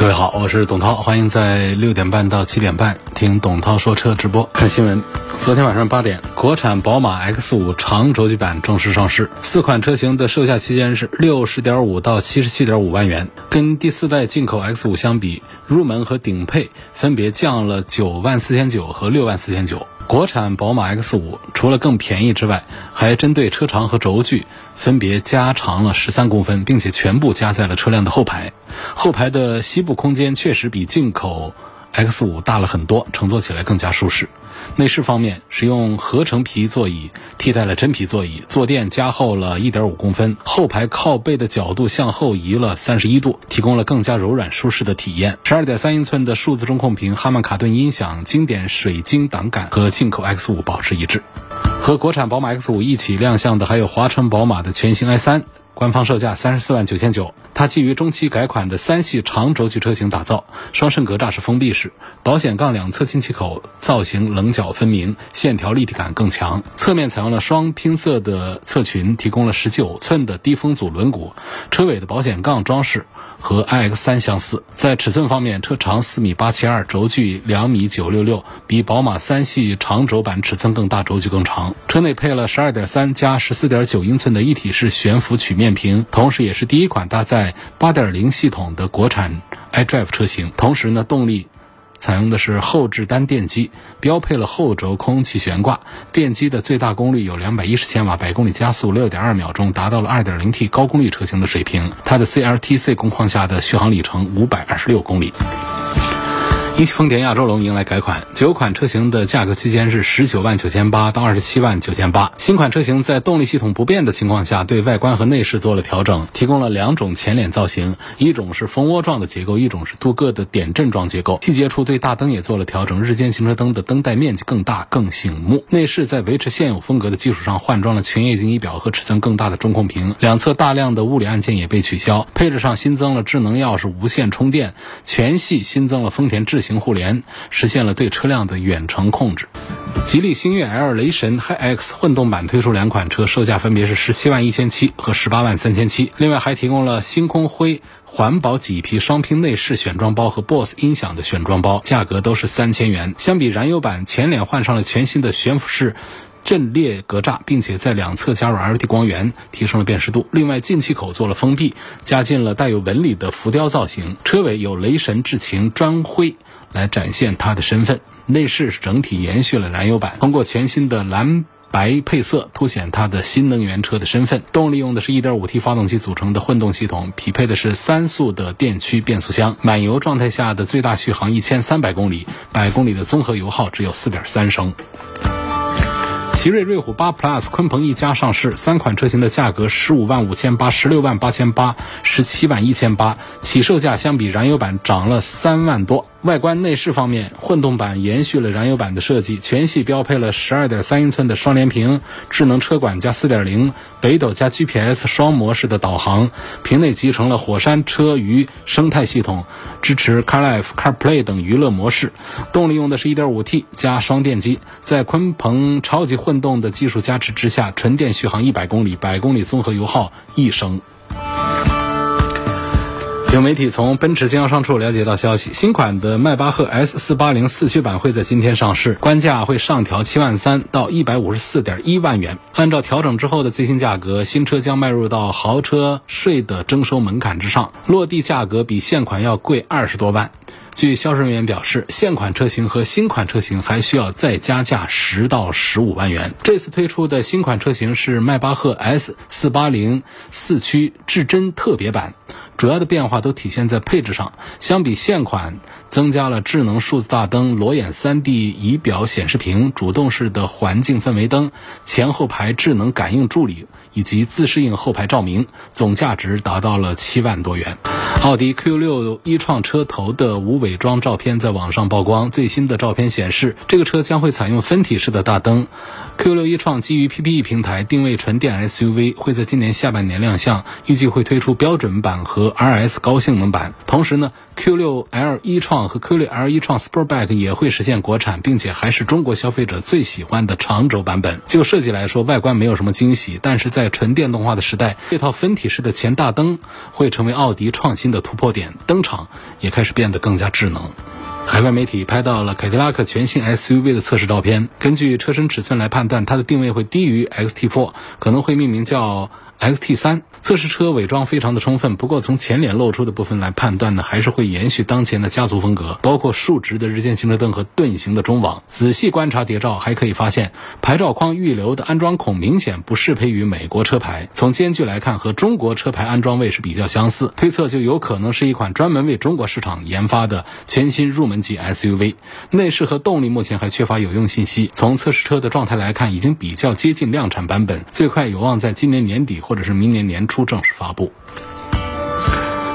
各位好，我是董涛，欢迎在六点半到七点半听董涛说车直播。看新闻，昨天晚上八点，国产宝马 X 五长轴距版正式上市，四款车型的售价区间是六十点五到七十七点五万元。跟第四代进口 X 五相比，入门和顶配分别降了九万四千九和六万四千九。国产宝马 X 五除了更便宜之外，还针对车长和轴距分别加长了十三公分，并且全部加在了车辆的后排。后排的膝部空间确实比进口 X 五大了很多，乘坐起来更加舒适。内饰方面，使用合成皮座椅替代了真皮座椅，坐垫加厚了1.5公分，后排靠背的角度向后移了31度，提供了更加柔软舒适的体验。12.3英寸的数字中控屏，哈曼卡顿音响，经典水晶挡杆和进口 X 五保持一致。和国产宝马 X 五一起亮相的还有华晨宝马的全新 i3。官方售价三十四万九千九，它基于中期改款的三系长轴距车型打造，双肾格栅是封闭式，保险杠两侧进气口造型棱角分明，线条立体感更强。侧面采用了双拼色的侧裙，提供了十九寸的低风阻轮毂。车尾的保险杠装饰和 iX 三相似。在尺寸方面，车长四米八七二，轴距两米九六六，比宝马三系长轴版尺寸更大，轴距更长。车内配了十二点三加十四点九英寸的一体式悬浮曲面。同时也是第一款搭载8.0系统的国产 iDrive 车型。同时呢，动力采用的是后置单电机，标配了后轴空气悬挂。电机的最大功率有210千瓦，百公里加速6.2秒钟，达到了 2.0T 高功率车型的水平。它的 CLTC 工况下的续航里程526公里。一汽丰田亚洲龙迎来改款，九款车型的价格区间是十九万九千八到二十七万九千八。新款车型在动力系统不变的情况下，对外观和内饰做了调整，提供了两种前脸造型，一种是蜂窝状的结构，一种是镀铬的点阵状结构。细节处对大灯也做了调整，日间行车灯的灯带面积更大、更醒目。内饰在维持现有风格的基础上，换装了全液晶仪表和尺寸更大的中控屏，两侧大量的物理按键也被取消，配置上新增了智能钥匙、无线充电，全系新增了丰田智行。互联实现了对车辆的远程控制。吉利星越 L 雷神 HiX 混动版推出两款车，售价分别是十七万一千七和十八万三千七。另外还提供了星空灰环保麂皮双拼内饰选装包和 BOSS 音响的选装包，价格都是三千元。相比燃油版，前脸换上了全新的悬浮式。阵列格栅，并且在两侧加入 LED 光源，提升了辨识度。另外，进气口做了封闭，加进了带有纹理的浮雕造型。车尾有雷神智擎砖灰来展现它的身份。内饰整体延续了燃油版，通过全新的蓝白配色凸显它的新能源车的身份。动力用的是一点五 T 发动机组成的混动系统，匹配的是三速的电驱变速箱。满油状态下的最大续航一千三百公里，百公里的综合油耗只有四点三升。奇瑞瑞虎8 Plus 鲲鹏一家上市，三款车型的价格十五万五千八、十六万八千八、十七万一千八，起售价相比燃油版涨了三万多。外观内饰方面，混动版延续了燃油版的设计，全系标配了十二点三英寸的双联屏、智能车管加四点零北斗加 GPS 双模式的导航，屏内集成了火山车鱼生态系统，支持 CarLife、CarPlay 等娱乐模式。动力用的是一点五 T 加双电机，在鲲鹏超级混动的技术加持之下，纯电续航一百公里，百公里综合油耗一升。有媒体从奔驰经销商处了解到消息，新款的迈巴赫 S 四八零四驱版会在今天上市，官价会上调七万三到一百五十四点一万元。按照调整之后的最新价格，新车将迈入到豪车税的征收门槛之上，落地价格比现款要贵二十多万。据销售人员表示，现款车型和新款车型还需要再加价十到十五万元。这次推出的新款车型是迈巴赫 S 四八零四驱至臻特别版。主要的变化都体现在配置上，相比现款增加了智能数字大灯、裸眼 3D 仪表显示屏、主动式的环境氛围灯、前后排智能感应助理以及自适应后排照明，总价值达到了七万多元。奥迪 Q6 一创车头的无伪装照片在网上曝光，最新的照片显示，这个车将会采用分体式的大灯。Q6 一创基于 PPE 平台，定位纯电 SUV，会在今年下半年亮相，预计会推出标准版和 RS 高性能版。同时呢，Q6L 一创和 Q6L 一创 Sportback 也会实现国产，并且还是中国消费者最喜欢的长轴版本。就设计来说，外观没有什么惊喜，但是在纯电动化的时代，这套分体式的前大灯会成为奥迪创新的突破点，灯场也开始变得更加智能。海外媒体拍到了凯迪拉克全新 SUV 的测试照片，根据车身尺寸来判断，它的定位会低于 XT4，可能会命名叫。XT 三测试车伪装非常的充分，不过从前脸露出的部分来判断呢，还是会延续当前的家族风格，包括竖直的日间行车灯和盾形的中网。仔细观察谍照，还可以发现牌照框预留的安装孔明显不适配于美国车牌。从间距来看，和中国车牌安装位是比较相似，推测就有可能是一款专门为中国市场研发的全新入门级 SUV。内饰和动力目前还缺乏有用信息。从测试车的状态来看，已经比较接近量产版本，最快有望在今年年底。或者是明年年初正式发布。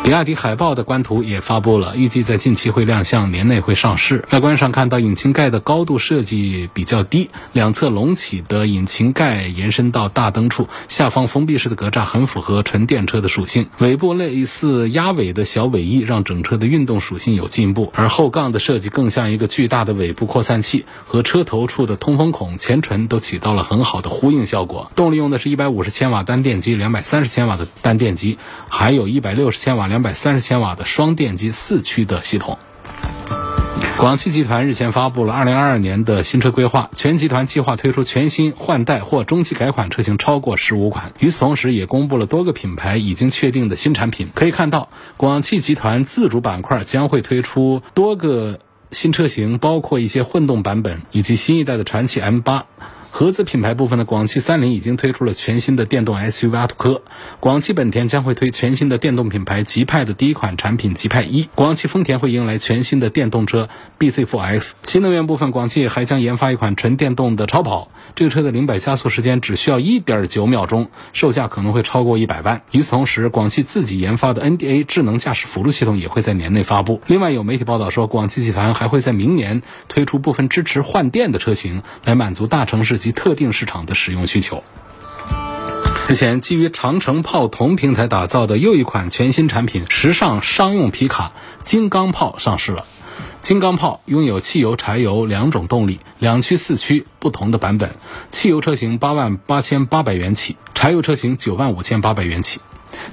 比亚迪海豹的官图也发布了，预计在近期会亮相，年内会上市。外观上看到引擎盖的高度设计比较低，两侧隆起的引擎盖延伸到大灯处，下方封闭式的格栅很符合纯电车的属性。尾部类似鸭尾的小尾翼，让整车的运动属性有进步。而后杠的设计更像一个巨大的尾部扩散器，和车头处的通风孔、前唇都起到了很好的呼应效果。动力用的是一百五十千瓦单电机，两百三十千瓦的单电机，还有一百六十千瓦。两百三十千瓦的双电机四驱的系统。广汽集团日前发布了二零二二年的新车规划，全集团计划推出全新换代或中期改款车型超过十五款。与此同时，也公布了多个品牌已经确定的新产品。可以看到，广汽集团自主板块将会推出多个新车型，包括一些混动版本以及新一代的传祺 M 八。合资品牌部分的广汽三菱已经推出了全新的电动 SUV 阿图科，广汽本田将会推全新的电动品牌极派的第一款产品极派一，广汽丰田会迎来全新的电动车 BZ4X。新能源部分，广汽还将研发一款纯电动的超跑，这个车的零百加速时间只需要一点九秒钟，售价可能会超过一百万。与此同时，广汽自己研发的 NDA 智能驾驶辅助系统也会在年内发布。另外，有媒体报道说，广汽集团还会在明年推出部分支持换电的车型，来满足大城市。及特定市场的使用需求。日前，基于长城炮同平台打造的又一款全新产品——时尚商用皮卡金刚炮上市了。金刚炮拥有汽油、柴油两种动力，两驱、四驱不同的版本。汽油车型八万八千八百元起，柴油车型九万五千八百元起。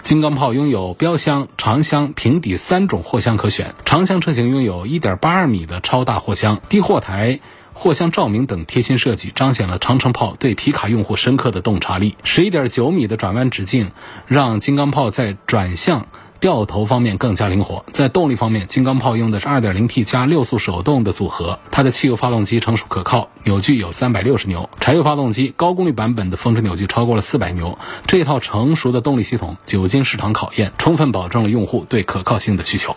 金刚炮拥有标箱、长箱、平底三种货箱可选。长箱车型拥有一点八二米的超大货箱，低货台。货箱照明等贴心设计，彰显了长城炮对皮卡用户深刻的洞察力。十一点九米的转弯直径，让金刚炮在转向、掉头方面更加灵活。在动力方面，金刚炮用的是二点零 T 加六速手动的组合，它的汽油发动机成熟可靠，扭矩有三百六十牛；柴油发动机高功率版本的峰值扭矩超过了四百牛。这一套成熟的动力系统久经市场考验，充分保证了用户对可靠性的需求。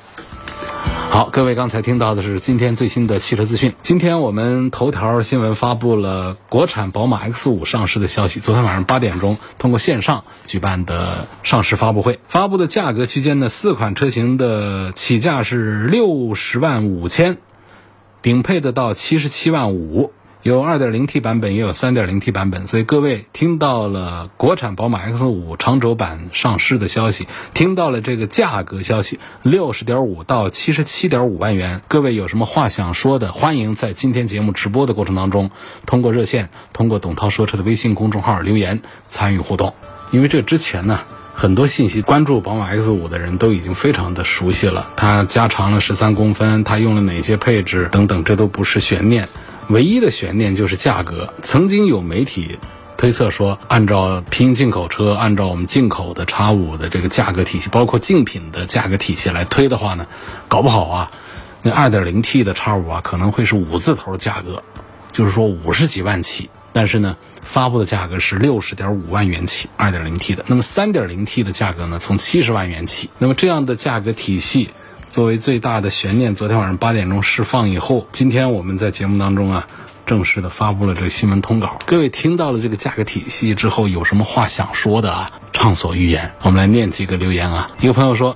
好，各位刚才听到的是今天最新的汽车资讯。今天我们头条新闻发布了国产宝马 X 五上市的消息。昨天晚上八点钟通过线上举办的上市发布会，发布的价格区间呢，四款车型的起价是六十万五千，顶配的到七十七万五。有 2.0T 版本，也有 3.0T 版本，所以各位听到了国产宝马 X5 长轴版上市的消息，听到了这个价格消息，六十点五到七十七点五万元，各位有什么话想说的？欢迎在今天节目直播的过程当中，通过热线，通过董涛说车的微信公众号留言参与互动。因为这之前呢，很多信息关注宝马 X5 的人都已经非常的熟悉了，它加长了十三公分，它用了哪些配置等等，这都不是悬念。唯一的悬念就是价格。曾经有媒体推测说，按照平行进口车，按照我们进口的叉五的这个价格体系，包括竞品的价格体系来推的话呢，搞不好啊，那二点零 T 的叉五啊，可能会是五字头价格，就是说五十几万起。但是呢，发布的价格是六十点五万元起，二点零 T 的。那么三点零 T 的价格呢，从七十万元起。那么这样的价格体系。作为最大的悬念，昨天晚上八点钟释放以后，今天我们在节目当中啊，正式的发布了这个新闻通稿。各位听到了这个价格体系之后，有什么话想说的啊？畅所欲言。我们来念几个留言啊。一个朋友说，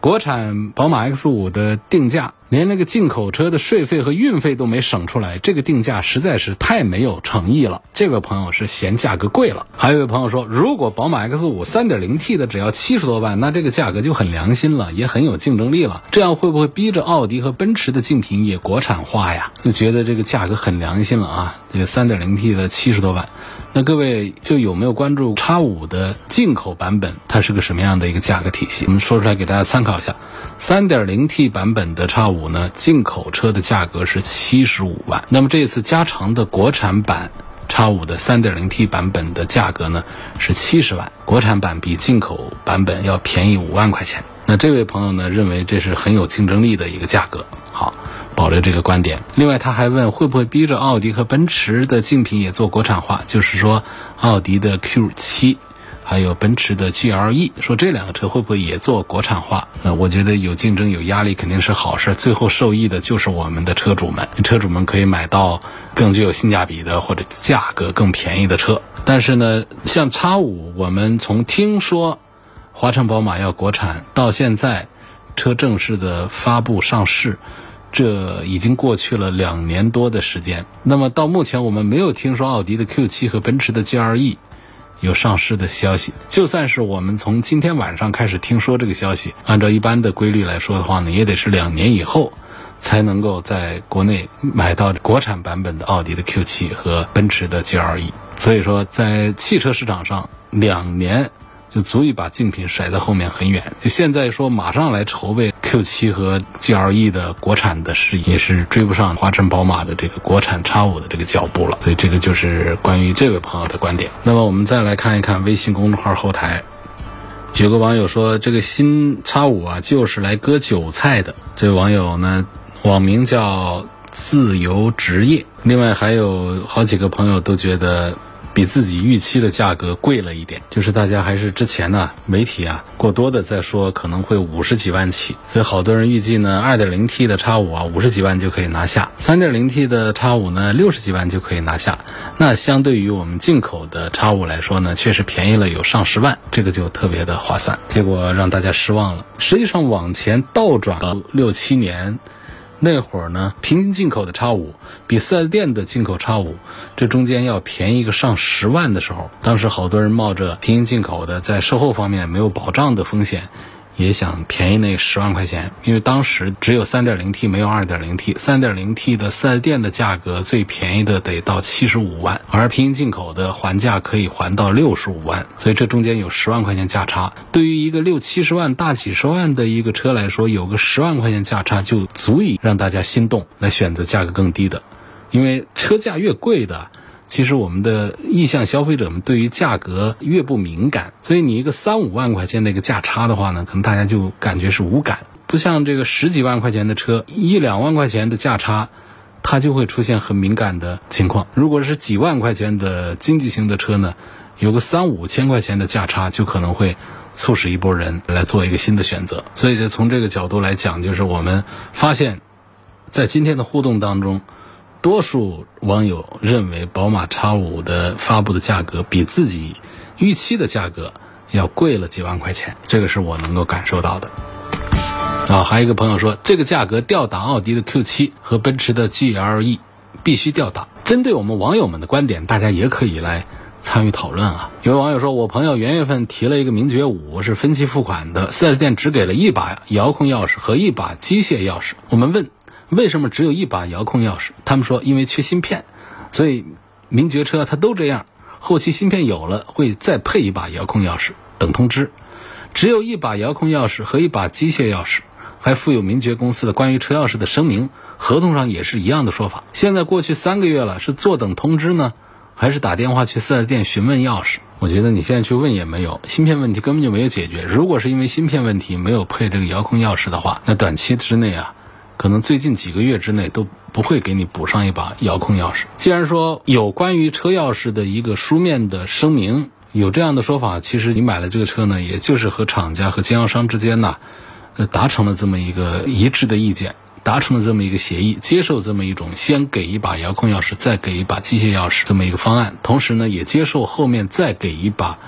国产宝马 X 五的定价。连那个进口车的税费和运费都没省出来，这个定价实在是太没有诚意了。这位朋友是嫌价格贵了。还有一位朋友说，如果宝马 X 五 3.0T 的只要七十多万，那这个价格就很良心了，也很有竞争力了。这样会不会逼着奥迪和奔驰的竞品也国产化呀？就觉得这个价格很良心了啊？这个 3.0T 的七十多万，那各位就有没有关注 X 五的进口版本？它是个什么样的一个价格体系？我们说出来给大家参考一下。3.0T 版本的 X 五五呢，进口车的价格是七十五万。那么这次加长的国产版 X 五的三点零 T 版本的价格呢是七十万，国产版比进口版本要便宜五万块钱。那这位朋友呢认为这是很有竞争力的一个价格，好，保留这个观点。另外他还问会不会逼着奥迪和奔驰的竞品也做国产化，就是说奥迪的 Q 七。还有奔驰的 GLE，说这两个车会不会也做国产化？呃，我觉得有竞争有压力肯定是好事，最后受益的就是我们的车主们，车主们可以买到更具有性价比的或者价格更便宜的车。但是呢，像叉五，我们从听说华晨宝马要国产到现在车正式的发布上市，这已经过去了两年多的时间。那么到目前我们没有听说奥迪的 Q7 和奔驰的 GLE。有上市的消息，就算是我们从今天晚上开始听说这个消息，按照一般的规律来说的话呢，也得是两年以后才能够在国内买到国产版本的奥迪的 Q7 和奔驰的 GLE。所以说，在汽车市场上，两年。就足以把竞品甩在后面很远。就现在说马上来筹备 Q7 和 GLE 的国产的事也是追不上华晨宝马的这个国产 X5 的这个脚步了。所以这个就是关于这位朋友的观点。那么我们再来看一看微信公众号后台，有个网友说这个新 X5 啊就是来割韭菜的。这位网友呢网名叫自由职业。另外还有好几个朋友都觉得。比自己预期的价格贵了一点，就是大家还是之前呢媒体啊过多的在说可能会五十几万起，所以好多人预计呢二点零 T 的叉五啊五十几万就可以拿下，三点零 T 的叉五呢六十几万就可以拿下。那相对于我们进口的叉五来说呢，确实便宜了有上十万，这个就特别的划算。结果让大家失望了。实际上往前倒转了六七年。那会儿呢，平行进口的叉五比四 S 店的进口叉五，这中间要便宜个上十万的时候，当时好多人冒着平行进口的在售后方面没有保障的风险。也想便宜那十万块钱，因为当时只有三点零 T 没有二点零 T，三点零 T 的四 S 店的价格最便宜的得到七十五万，而平行进口的还价可以还到六十五万，所以这中间有十万块钱价差。对于一个六七十万、大几十万的一个车来说，有个十万块钱价差就足以让大家心动，来选择价格更低的，因为车价越贵的。其实我们的意向消费者们对于价格越不敏感，所以你一个三五万块钱的一个价差的话呢，可能大家就感觉是无感。不像这个十几万块钱的车，一两万块钱的价差，它就会出现很敏感的情况。如果是几万块钱的经济型的车呢，有个三五千块钱的价差，就可能会促使一波人来做一个新的选择。所以就从这个角度来讲，就是我们发现，在今天的互动当中。多数网友认为，宝马 X5 的发布的价格比自己预期的价格要贵了几万块钱，这个是我能够感受到的。啊，还有一个朋友说，这个价格吊打奥迪的 Q7 和奔驰的 GLE，必须吊打。针对我们网友们的观点，大家也可以来参与讨论啊。有位网友说，我朋友元月份提了一个名爵五，是分期付款的，4S 店只给了一把遥控钥匙和一把机械钥匙。我们问。为什么只有一把遥控钥匙？他们说因为缺芯片，所以名爵车它都这样。后期芯片有了，会再配一把遥控钥匙等通知。只有一把遥控钥匙和一把机械钥匙，还附有名爵公司的关于车钥匙的声明，合同上也是一样的说法。现在过去三个月了，是坐等通知呢，还是打电话去 4S 店询问钥匙？我觉得你现在去问也没有，芯片问题根本就没有解决。如果是因为芯片问题没有配这个遥控钥匙的话，那短期之内啊。可能最近几个月之内都不会给你补上一把遥控钥匙。既然说有关于车钥匙的一个书面的声明，有这样的说法，其实你买了这个车呢，也就是和厂家和经销商之间呢，呃达成了这么一个一致的意见，达成了这么一个协议，接受这么一种先给一把遥控钥匙，再给一把机械钥匙这么一个方案，同时呢，也接受后面再给一把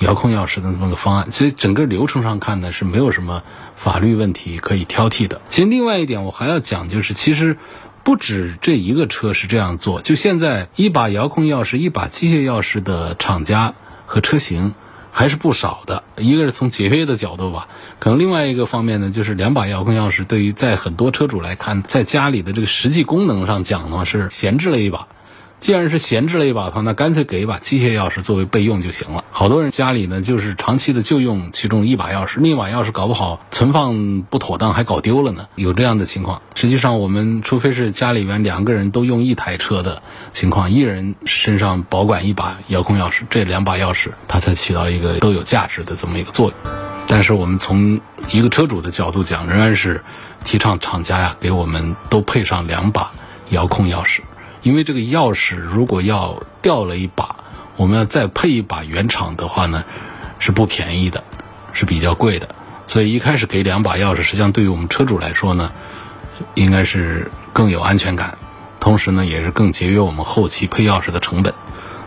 遥控钥匙的这么个方案。所以整个流程上看呢，是没有什么法律问题可以挑剔的。其实另外一点我还要讲，就是其实。不止这一个车是这样做，就现在一把遥控钥匙、一把机械钥匙的厂家和车型还是不少的。一个是从节约的角度吧，可能另外一个方面呢，就是两把遥控钥匙对于在很多车主来看，在家里的这个实际功能上讲呢，是闲置了一把。既然是闲置了一把的话，那干脆给一把机械钥匙作为备用就行了。好多人家里呢，就是长期的就用其中一把钥匙，另一把钥匙搞不好存放不妥当，还搞丢了呢。有这样的情况。实际上，我们除非是家里边两个人都用一台车的情况，一人身上保管一把遥控钥匙，这两把钥匙它才起到一个都有价值的这么一个作用。但是我们从一个车主的角度讲，仍然是提倡厂家呀给我们都配上两把遥控钥匙。因为这个钥匙如果要掉了一把，我们要再配一把原厂的话呢，是不便宜的，是比较贵的。所以一开始给两把钥匙，实际上对于我们车主来说呢，应该是更有安全感，同时呢也是更节约我们后期配钥匙的成本。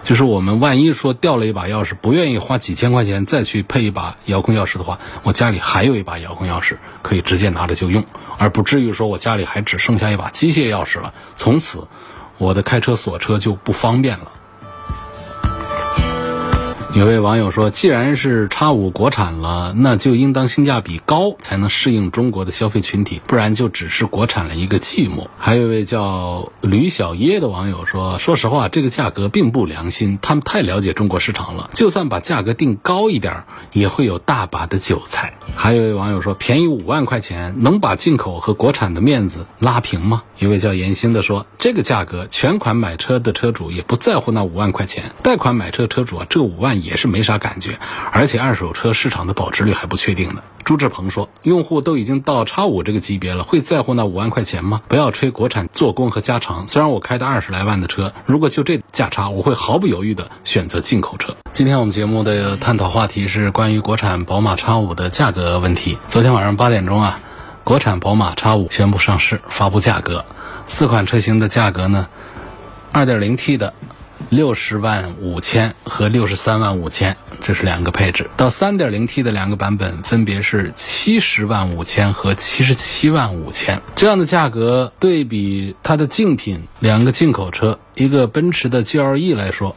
就是我们万一说掉了一把钥匙，不愿意花几千块钱再去配一把遥控钥匙的话，我家里还有一把遥控钥匙可以直接拿着就用，而不至于说我家里还只剩下一把机械钥匙了，从此。我的开车锁车就不方便了。有位网友说：“既然是叉五国产了，那就应当性价比高，才能适应中国的消费群体，不然就只是国产了一个寂寞。”还有一位叫吕小耶的网友说：“说实话，这个价格并不良心，他们太了解中国市场了。就算把价格定高一点，也会有大把的韭菜。”还有一位网友说：“便宜五万块钱，能把进口和国产的面子拉平吗？”一位叫严星的说：“这个价格，全款买车的车主也不在乎那五万块钱，贷款买车车主啊，这五万。”也是没啥感觉，而且二手车市场的保值率还不确定呢。朱志鹏说：“用户都已经到叉五这个级别了，会在乎那五万块钱吗？不要吹国产做工和加长。虽然我开的二十来万的车，如果就这价差，我会毫不犹豫的选择进口车。”今天我们节目的探讨话题是关于国产宝马叉五的价格问题。昨天晚上八点钟啊，国产宝马叉五宣布上市，发布价格，四款车型的价格呢，二点零 T 的。六十万五千和六十三万五千，这是两个配置。到三点零 T 的两个版本，分别是七十万五千和七十七万五千。这样的价格对比它的竞品两个进口车，一个奔驰的 GLE 来说，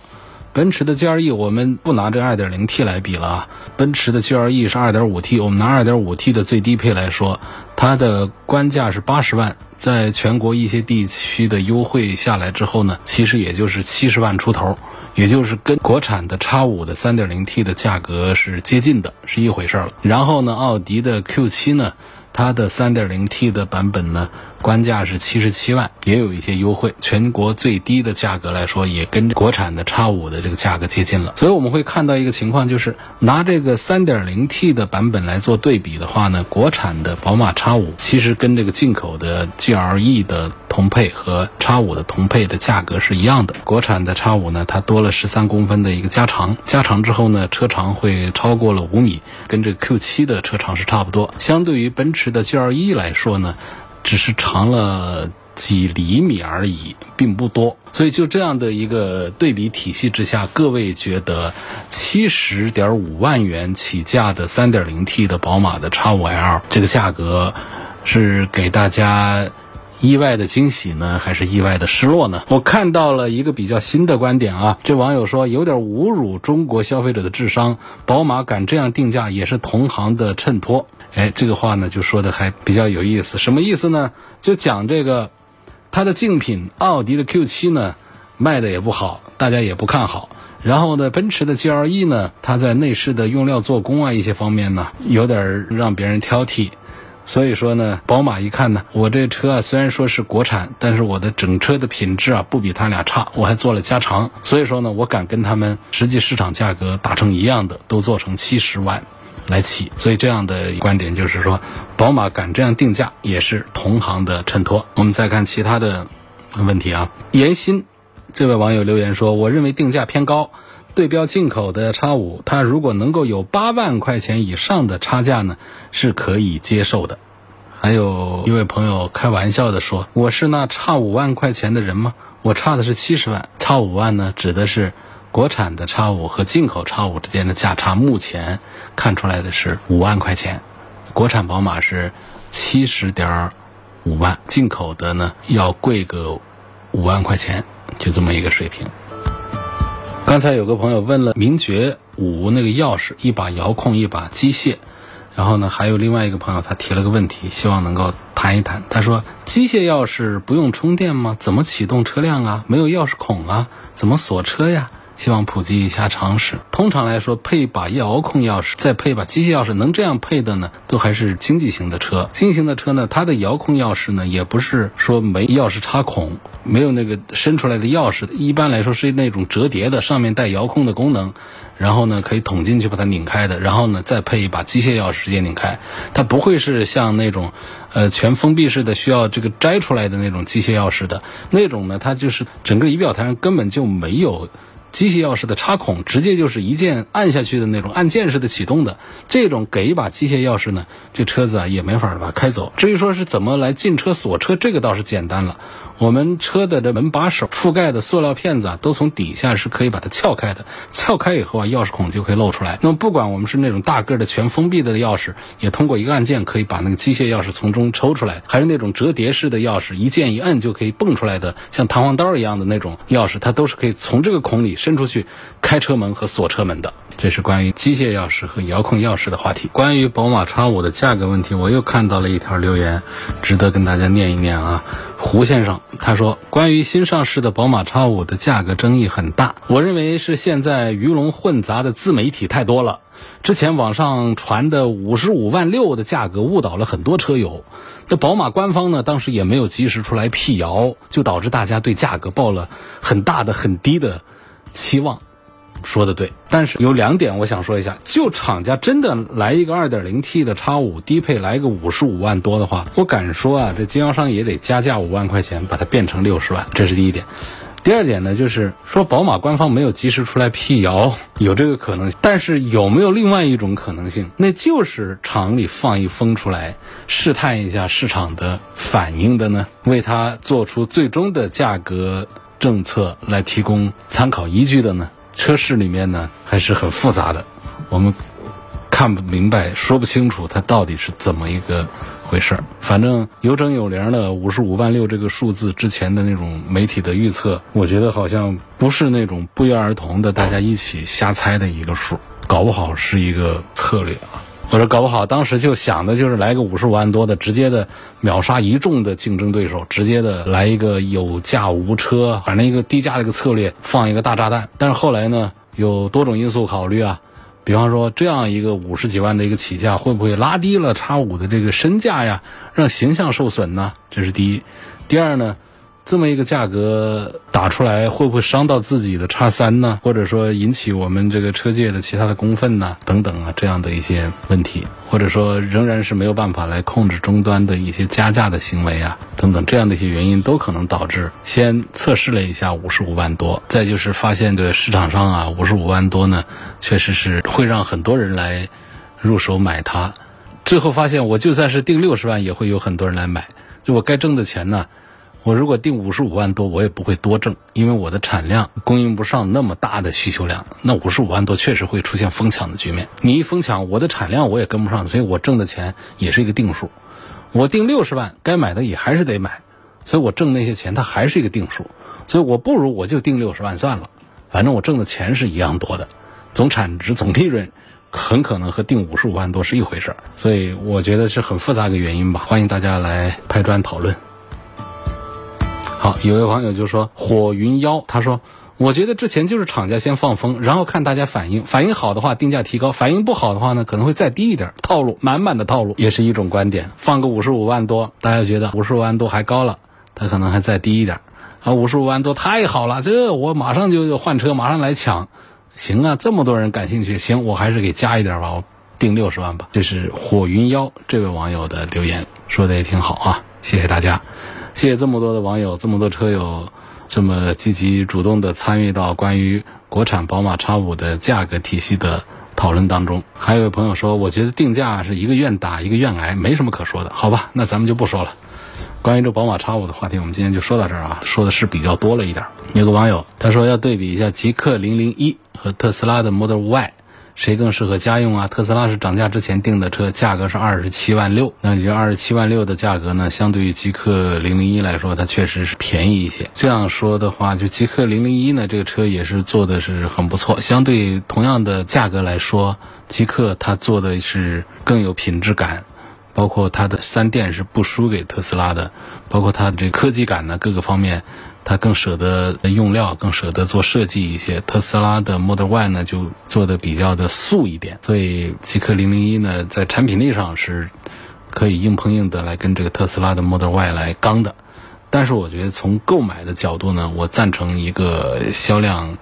奔驰的 GLE 我们不拿这二点零 T 来比了啊，奔驰的 GLE 是二点五 T，我们拿二点五 T 的最低配来说，它的官价是八十万。在全国一些地区的优惠下来之后呢，其实也就是七十万出头，也就是跟国产的叉五的三点零 T 的价格是接近的，是一回事了。然后呢，奥迪的 Q 七呢，它的三点零 T 的版本呢。官价是七十七万，也有一些优惠。全国最低的价格来说，也跟国产的叉五的这个价格接近了。所以我们会看到一个情况，就是拿这个三点零 T 的版本来做对比的话呢，国产的宝马叉五其实跟这个进口的 GLE 的同配和叉五的同配的价格是一样的。国产的叉五呢，它多了十三公分的一个加长，加长之后呢，车长会超过了五米，跟这个 Q 七的车长是差不多。相对于奔驰的 GLE 来说呢。只是长了几厘米而已，并不多。所以就这样的一个对比体系之下，各位觉得七十点五万元起价的三点零 T 的宝马的 X 五 L 这个价格，是给大家意外的惊喜呢，还是意外的失落呢？我看到了一个比较新的观点啊，这网友说有点侮辱中国消费者的智商，宝马敢这样定价也是同行的衬托。哎，这个话呢就说的还比较有意思，什么意思呢？就讲这个，它的竞品奥迪的 Q 七呢卖的也不好，大家也不看好。然后呢，奔驰的 GLE 呢，它在内饰的用料做工啊一些方面呢，有点让别人挑剔。所以说呢，宝马一看呢，我这车啊虽然说是国产，但是我的整车的品质啊不比他俩差，我还做了加长。所以说呢，我敢跟他们实际市场价格打成一样的，都做成七十万。来起，所以这样的观点就是说，宝马敢这样定价也是同行的衬托。我们再看其他的问题啊，严鑫这位网友留言说，我认为定价偏高，对标进口的叉五，它如果能够有八万块钱以上的差价呢，是可以接受的。还有一位朋友开玩笑的说：“我是那差五万块钱的人吗？我差的是七十万，差五万呢，指的是国产的叉五和进口叉五之间的价差。目前看出来的是五万块钱，国产宝马是七十点五万，进口的呢要贵个五万块钱，就这么一个水平。”刚才有个朋友问了名爵五那个钥匙，一把遥控，一把机械。然后呢，还有另外一个朋友，他提了个问题，希望能够谈一谈。他说：“机械钥匙不用充电吗？怎么启动车辆啊？没有钥匙孔啊？怎么锁车呀？”希望普及一下常识。通常来说，配一把遥控钥匙，再配一把机械钥匙，能这样配的呢，都还是经济型的车。经济型的车呢，它的遥控钥匙呢，也不是说没钥匙插孔，没有那个伸出来的钥匙。一般来说是那种折叠的，上面带遥控的功能，然后呢可以捅进去把它拧开的，然后呢再配一把机械钥匙直接拧开。它不会是像那种，呃，全封闭式的需要这个摘出来的那种机械钥匙的那种呢，它就是整个仪表台上根本就没有。机械钥匙的插孔直接就是一键按下去的那种按键式的启动的，这种给一把机械钥匙呢，这车子啊也没法把它开走。至于说是怎么来进车锁车，这个倒是简单了。我们车的这门把手覆盖的塑料片子啊，都从底下是可以把它撬开的。撬开以后啊，钥匙孔就可以露出来。那么不管我们是那种大个的全封闭的钥匙，也通过一个按键可以把那个机械钥匙从中抽出来；还是那种折叠式的钥匙，一键一摁就可以蹦出来的，像弹簧刀一样的那种钥匙，它都是可以从这个孔里伸出去开车门和锁车门的。这是关于机械钥匙和遥控钥匙的话题。关于宝马叉五的价格问题，我又看到了一条留言，值得跟大家念一念啊。胡先生他说：“关于新上市的宝马 X5 的价格争议很大，我认为是现在鱼龙混杂的自媒体太多了。之前网上传的五十五万六的价格误导了很多车友，那宝马官方呢当时也没有及时出来辟谣，就导致大家对价格抱了很大的很低的期望。”说的对，但是有两点我想说一下。就厂家真的来一个 2.0T 的叉五低配，来个五十五万多的话，我敢说啊，这经销商也得加价五万块钱，把它变成六十万。这是第一点。第二点呢，就是说宝马官方没有及时出来辟谣，有这个可能。但是有没有另外一种可能性？那就是厂里放一风出来，试探一下市场的反应的呢？为它做出最终的价格政策来提供参考依据的呢？车市里面呢还是很复杂的，我们看不明白、说不清楚它到底是怎么一个回事儿。反正有整有零的五十五万六这个数字，之前的那种媒体的预测，我觉得好像不是那种不约而同的大家一起瞎猜的一个数，搞不好是一个策略啊。我说搞不好当时就想的就是来个五十五万多的，直接的秒杀一众的竞争对手，直接的来一个有价无车，反正一个低价的一个策略，放一个大炸弹。但是后来呢，有多种因素考虑啊，比方说这样一个五十几万的一个起价，会不会拉低了叉五的这个身价呀，让形象受损呢？这是第一。第二呢？这么一个价格打出来，会不会伤到自己的叉三呢？或者说引起我们这个车界的其他的公愤呢？等等啊，这样的一些问题，或者说仍然是没有办法来控制终端的一些加价的行为啊，等等这样的一些原因，都可能导致先测试了一下五十五万多，再就是发现这个市场上啊五十五万多呢，确实是会让很多人来入手买它，最后发现我就算是定六十万，也会有很多人来买，就我该挣的钱呢。我如果定五十五万多，我也不会多挣，因为我的产量供应不上那么大的需求量。那五十五万多确实会出现疯抢的局面。你一疯抢，我的产量我也跟不上，所以我挣的钱也是一个定数。我定六十万，该买的也还是得买，所以我挣那些钱它还是一个定数。所以我不如我就定六十万算了，反正我挣的钱是一样多的，总产值、总利润很可能和定五十五万多是一回事儿。所以我觉得是很复杂的原因吧。欢迎大家来拍砖讨论。好，有位网友就说火云妖，他说，我觉得之前就是厂家先放风，然后看大家反应，反应好的话定价提高，反应不好的话呢可能会再低一点，套路满满的套路也是一种观点。放个五十五万多，大家觉得五十五万多还高了，他可能还再低一点，啊，五十五万多太好了，这我马上就换车，马上来抢，行啊，这么多人感兴趣，行，我还是给加一点吧，我定六十万吧。这是火云妖这位网友的留言，说的也挺好啊，谢谢大家。谢谢这么多的网友，这么多车友这么积极主动的参与到关于国产宝马 X 五的价格体系的讨论当中。还有位朋友说，我觉得定价是一个愿打一个愿挨，没什么可说的，好吧？那咱们就不说了。关于这宝马 X 五的话题，我们今天就说到这儿啊，说的是比较多了一点。有个网友他说要对比一下极氪零零一和特斯拉的 Model Y。谁更适合家用啊？特斯拉是涨价之前订的车，价格是二十七万六。那你这二十七万六的价格呢？相对于极氪零零一来说，它确实是便宜一些。这样说的话，就极氪零零一呢，这个车也是做的是很不错。相对同样的价格来说，极氪它做的是更有品质感。包括它的三电是不输给特斯拉的，包括它的这科技感呢，各个方面，它更舍得用料，更舍得做设计一些。特斯拉的 Model Y 呢，就做的比较的素一点，所以极氪零零一呢，在产品力上是可以硬碰硬的来跟这个特斯拉的 Model Y 来刚的。但是我觉得从购买的角度呢，我赞成一个销量。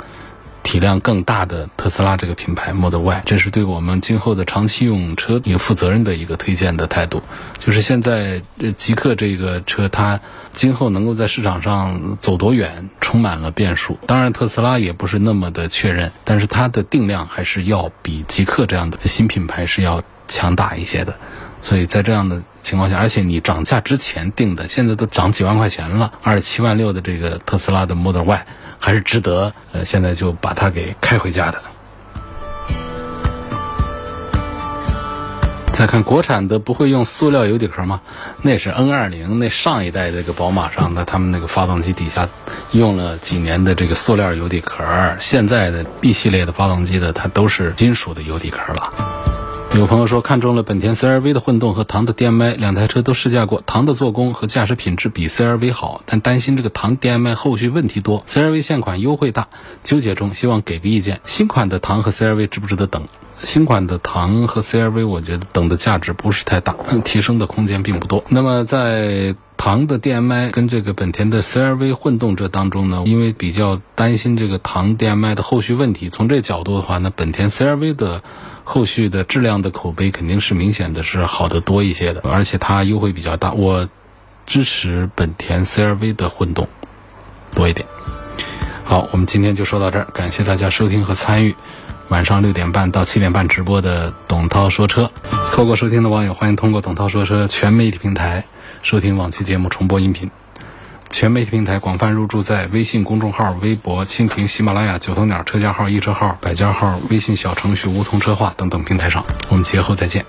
体量更大的特斯拉这个品牌 Model Y，这是对我们今后的长期用车一个负责任的一个推荐的态度。就是现在这极客这个车，它今后能够在市场上走多远，充满了变数。当然，特斯拉也不是那么的确认，但是它的定量还是要比极客这样的新品牌是要强大一些的。所以在这样的情况下，而且你涨价之前定的，现在都涨几万块钱了，二十七万六的这个特斯拉的 Model Y。还是值得，呃，现在就把它给开回家的。再看国产的，不会用塑料油底壳吗？那是 N 二零那上一代这个宝马上的，他们那个发动机底下用了几年的这个塑料油底壳。现在的 B 系列的发动机的，它都是金属的油底壳了。有朋友说看中了本田 CRV 的混动和唐的 DM-i，两台车都试驾过，唐的做工和驾驶品质比 CRV 好，但担心这个唐 DM-i 后续问题多，CRV 现款优惠大，纠结中，希望给个意见。新款的唐和 CRV 值不值得等？新款的唐和 CRV，我觉得等的价值不是太大，提升的空间并不多。那么在唐的 DM-i 跟这个本田的 CRV 混动这当中呢，因为比较担心这个唐 DM-i 的后续问题，从这角度的话呢，本田 CRV 的。后续的质量的口碑肯定是明显的是好的多一些的，而且它优惠比较大。我支持本田 CRV 的混动多一点。好，我们今天就说到这儿，感谢大家收听和参与晚上六点半到七点半直播的董涛说车。错过收听的网友，欢迎通过董涛说车全媒体平台收听往期节目重播音频。全媒体平台广泛入驻在微信公众号、微博、蜻蜓、喜马拉雅、九头鸟车架号、易车号、百家号、微信小程序梧桐车话等等平台上。我们节后再见。